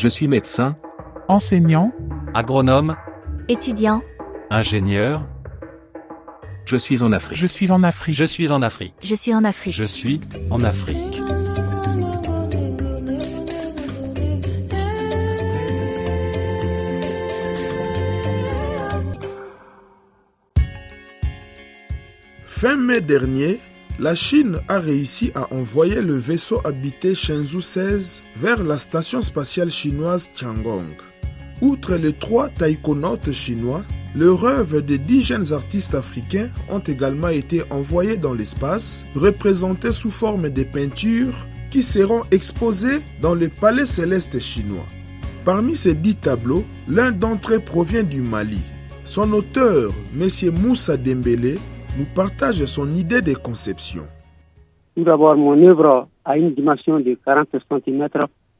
Je suis médecin, enseignant, agronome, étudiant, ingénieur, je suis en Afrique. je suis en Afrique. Je suis en Afrique. je suis en Afrique. je suis en Afrique. Fin mai dernier, la Chine a réussi à envoyer le vaisseau habité Shenzhou 16 vers la station spatiale chinoise Tiangong. Outre les trois taïkonautes chinois, le rêve de dix jeunes artistes africains ont également été envoyés dans l'espace, représentés sous forme de peintures qui seront exposées dans le palais céleste chinois. Parmi ces dix tableaux, l'un d'entre eux provient du Mali. Son auteur, M. Moussa Dembélé, nous partage son idée de conception. Tout d'abord, mon œuvre a une dimension de 40 cm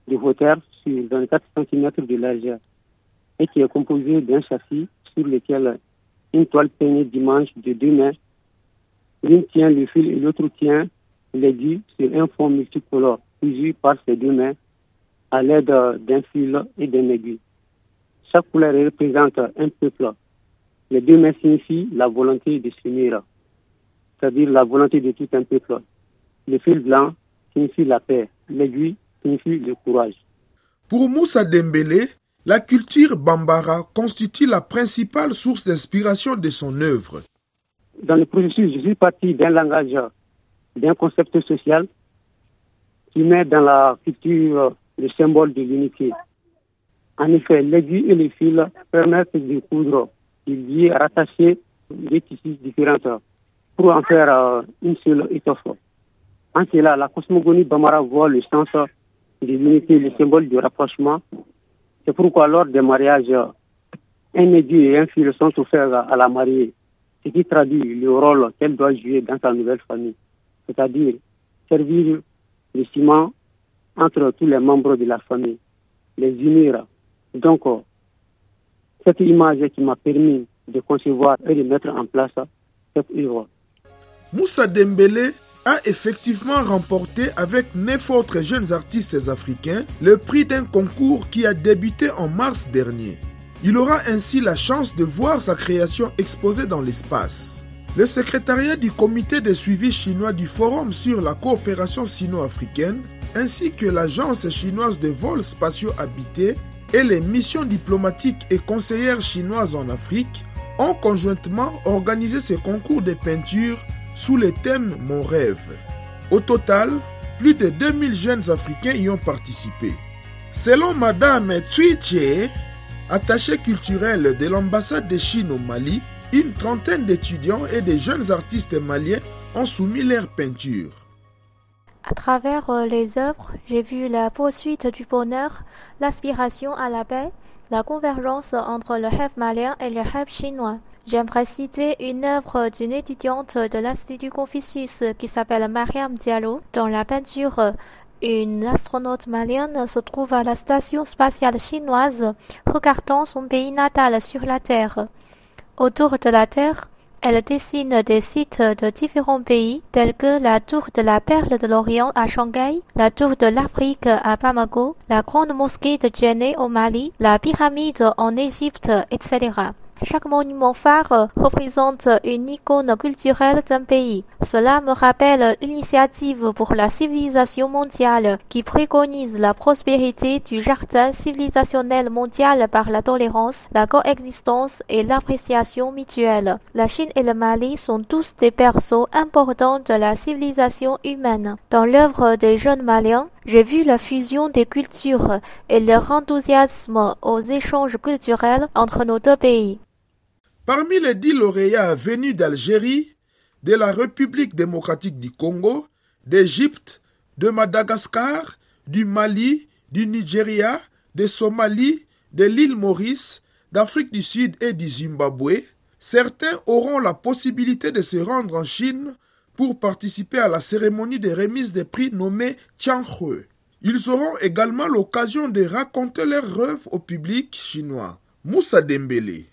de hauteur sur 24 cm de largeur et qui est composée d'un châssis sur lequel une toile peignée dimanche de deux mains. L'une tient le fil et l'autre tient l'aiguille sur un fond multicolore cousu par ces deux mains à l'aide d'un fil et d'un aiguille. Chaque couleur représente un peuple. Les deux mains signifient la volonté de s'unir, c'est-à-dire la volonté de tout un peuple. Le fil blanc signifie la paix, l'aiguille signifie le courage. Pour Moussa Dembélé, la culture bambara constitue la principale source d'inspiration de son œuvre. Dans le processus, je suis parti d'un langage, d'un concept social qui met dans la culture le symbole de l'unité. En effet, l'aiguille et le fil permettent de coudre des liés rattachés des tissus différents pour en faire euh, une seule étoffe. En cela, la cosmogonie bambara voit le sens de l'unité, le symbole du rapprochement. C'est pourquoi lors des mariages, un aiguille et un fil sont offerts à la mariée, ce qui traduit le rôle qu'elle doit jouer dans sa nouvelle famille, c'est-à-dire servir le ciment entre tous les membres de la famille, les unir. Donc, image qui m'a permis de concevoir et de mettre en place cette. Moussa Dembélé a effectivement remporté avec neuf autres jeunes artistes africains le prix d'un concours qui a débuté en mars dernier. Il aura ainsi la chance de voir sa création exposée dans l'espace. Le secrétariat du comité de suivi chinois du Forum sur la coopération sino-africaine ainsi que l'agence chinoise de vols spatiaux habités et les missions diplomatiques et conseillères chinoises en Afrique ont conjointement organisé ce concours de peinture sous le thème Mon rêve. Au total, plus de 2000 jeunes Africains y ont participé. Selon Madame Tsuiche, attachée culturelle de l'ambassade de Chine au Mali, une trentaine d'étudiants et de jeunes artistes maliens ont soumis leurs peintures. À travers euh, les œuvres, j'ai vu la poursuite du bonheur, l'aspiration à la paix, la convergence entre le rêve malien et le rêve chinois. J'aimerais citer une œuvre d'une étudiante de l'Institut Confucius qui s'appelle Mariam Diallo. Dans la peinture, une astronaute malienne se trouve à la station spatiale chinoise, regardant son pays natal sur la Terre. Autour de la Terre, elle dessine des sites de différents pays tels que la tour de la Perle de l'Orient à Shanghai, la tour de l'Afrique à Bamako, la grande mosquée de Djenné au Mali, la pyramide en Égypte, etc. Chaque monument phare représente une icône culturelle d'un pays. Cela me rappelle l'initiative pour la civilisation mondiale qui préconise la prospérité du jardin civilisationnel mondial par la tolérance, la coexistence et l'appréciation mutuelle. La Chine et le Mali sont tous des berceaux importants de la civilisation humaine. Dans l'œuvre des jeunes Maliens, j'ai vu la fusion des cultures et leur enthousiasme aux échanges culturels entre nos deux pays. Parmi les dix lauréats venus d'Algérie, de la République démocratique du Congo, d'Égypte, de Madagascar, du Mali, du Nigeria, de Somalie, de l'île Maurice, d'Afrique du Sud et du Zimbabwe, certains auront la possibilité de se rendre en Chine pour participer à la cérémonie de remise des prix nommée Tianhe. Ils auront également l'occasion de raconter leurs rêves au public chinois. Moussa Dembélé.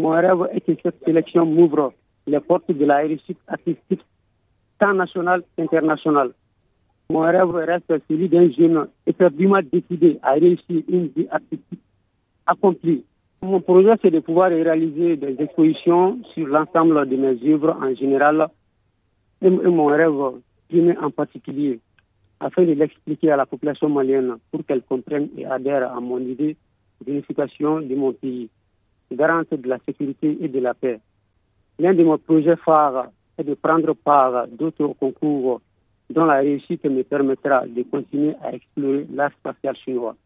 Mon rêve est que cette sélection m'ouvre les portes de la réussite artistique, tant nationale qu'internationale. Mon rêve reste celui d'un jeune éperdument décidé à réussir une vie artistique accomplie. Mon projet, c'est de pouvoir réaliser des expositions sur l'ensemble de mes œuvres en général et mon rêve en particulier, afin de l'expliquer à la population malienne pour qu'elle comprenne et adhère à mon idée d'unification de mon pays, garante de la sécurité et de la paix. L'un de mes projets phares est de prendre part d'autres concours dont la réussite me permettra de continuer à explorer l'art spatial chinois.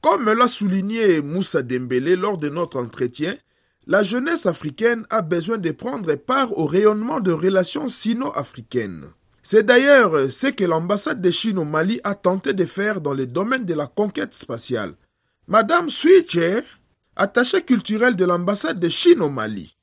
Comme l'a souligné Moussa Dembélé lors de notre entretien, la jeunesse africaine a besoin de prendre part au rayonnement de relations sino-africaines. C'est d'ailleurs ce que l'ambassade de Chine au Mali a tenté de faire dans le domaine de la conquête spatiale. Madame Switcher, attachée culturelle de l'ambassade de Chine au Mali.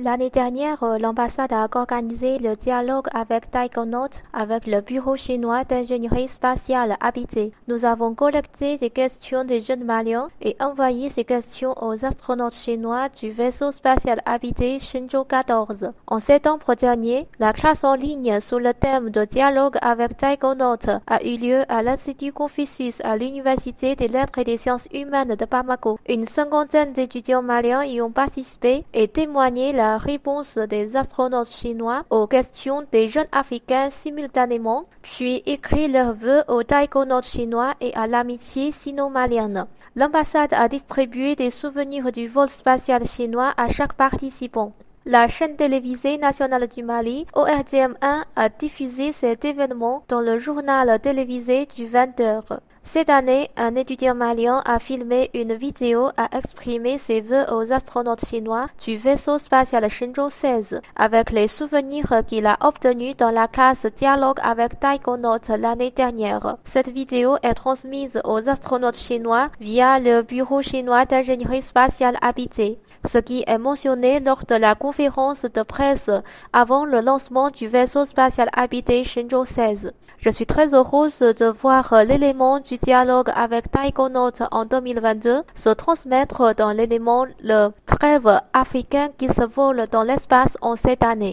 L'année dernière, euh, l'ambassade a organisé le dialogue avec Taïkonaut avec le bureau chinois d'ingénierie spatiale habité. Nous avons collecté des questions des jeunes maliens et envoyé ces questions aux astronautes chinois du vaisseau spatial habité Shenzhou 14. En septembre dernier, la classe en ligne sous le thème de dialogue avec Taïkonaut a eu lieu à l'Institut Confucius à l'Université des lettres et des sciences humaines de Bamako. Une cinquantaine d'étudiants maliens y ont participé et témoigné réponse des astronautes chinois aux questions des jeunes africains simultanément, puis écrit leurs vœux aux taïkonautes chinois et à l'amitié sino-malienne. L'ambassade a distribué des souvenirs du vol spatial chinois à chaque participant. La chaîne télévisée nationale du Mali, ORTM1, a diffusé cet événement dans le journal télévisé du 20h. Cette année, un étudiant malien a filmé une vidéo à exprimer ses vœux aux astronautes chinois du vaisseau spatial Shenzhou 16 avec les souvenirs qu'il a obtenus dans la classe dialogue avec taïkonautes l'année dernière. Cette vidéo est transmise aux astronautes chinois via le bureau chinois d'ingénierie spatiale habité ce qui est mentionné lors de la conférence de presse avant le lancement du vaisseau spatial habité Shenzhou 16. Je suis très heureuse de voir l'élément dialogue avec Taïkonaut en 2022 se transmettre dans l'élément le rêve africain qui se vole dans l'espace en cette année.